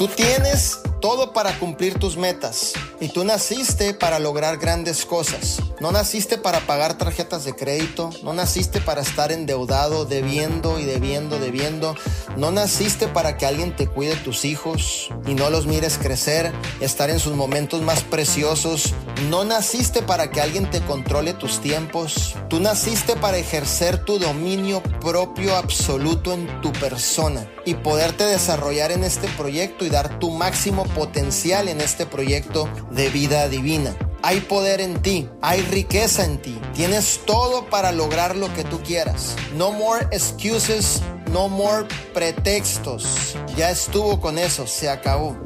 Tú tienes todo para cumplir tus metas. Y tú naciste para lograr grandes cosas. No naciste para pagar tarjetas de crédito. No naciste para estar endeudado, debiendo y debiendo, debiendo. No naciste para que alguien te cuide tus hijos y no los mires crecer, estar en sus momentos más preciosos. No naciste para que alguien te controle tus tiempos. Tú naciste para ejercer tu dominio propio absoluto en tu persona y poderte desarrollar en este proyecto dar tu máximo potencial en este proyecto de vida divina. Hay poder en ti, hay riqueza en ti, tienes todo para lograr lo que tú quieras. No more excuses, no more pretextos. Ya estuvo con eso, se acabó.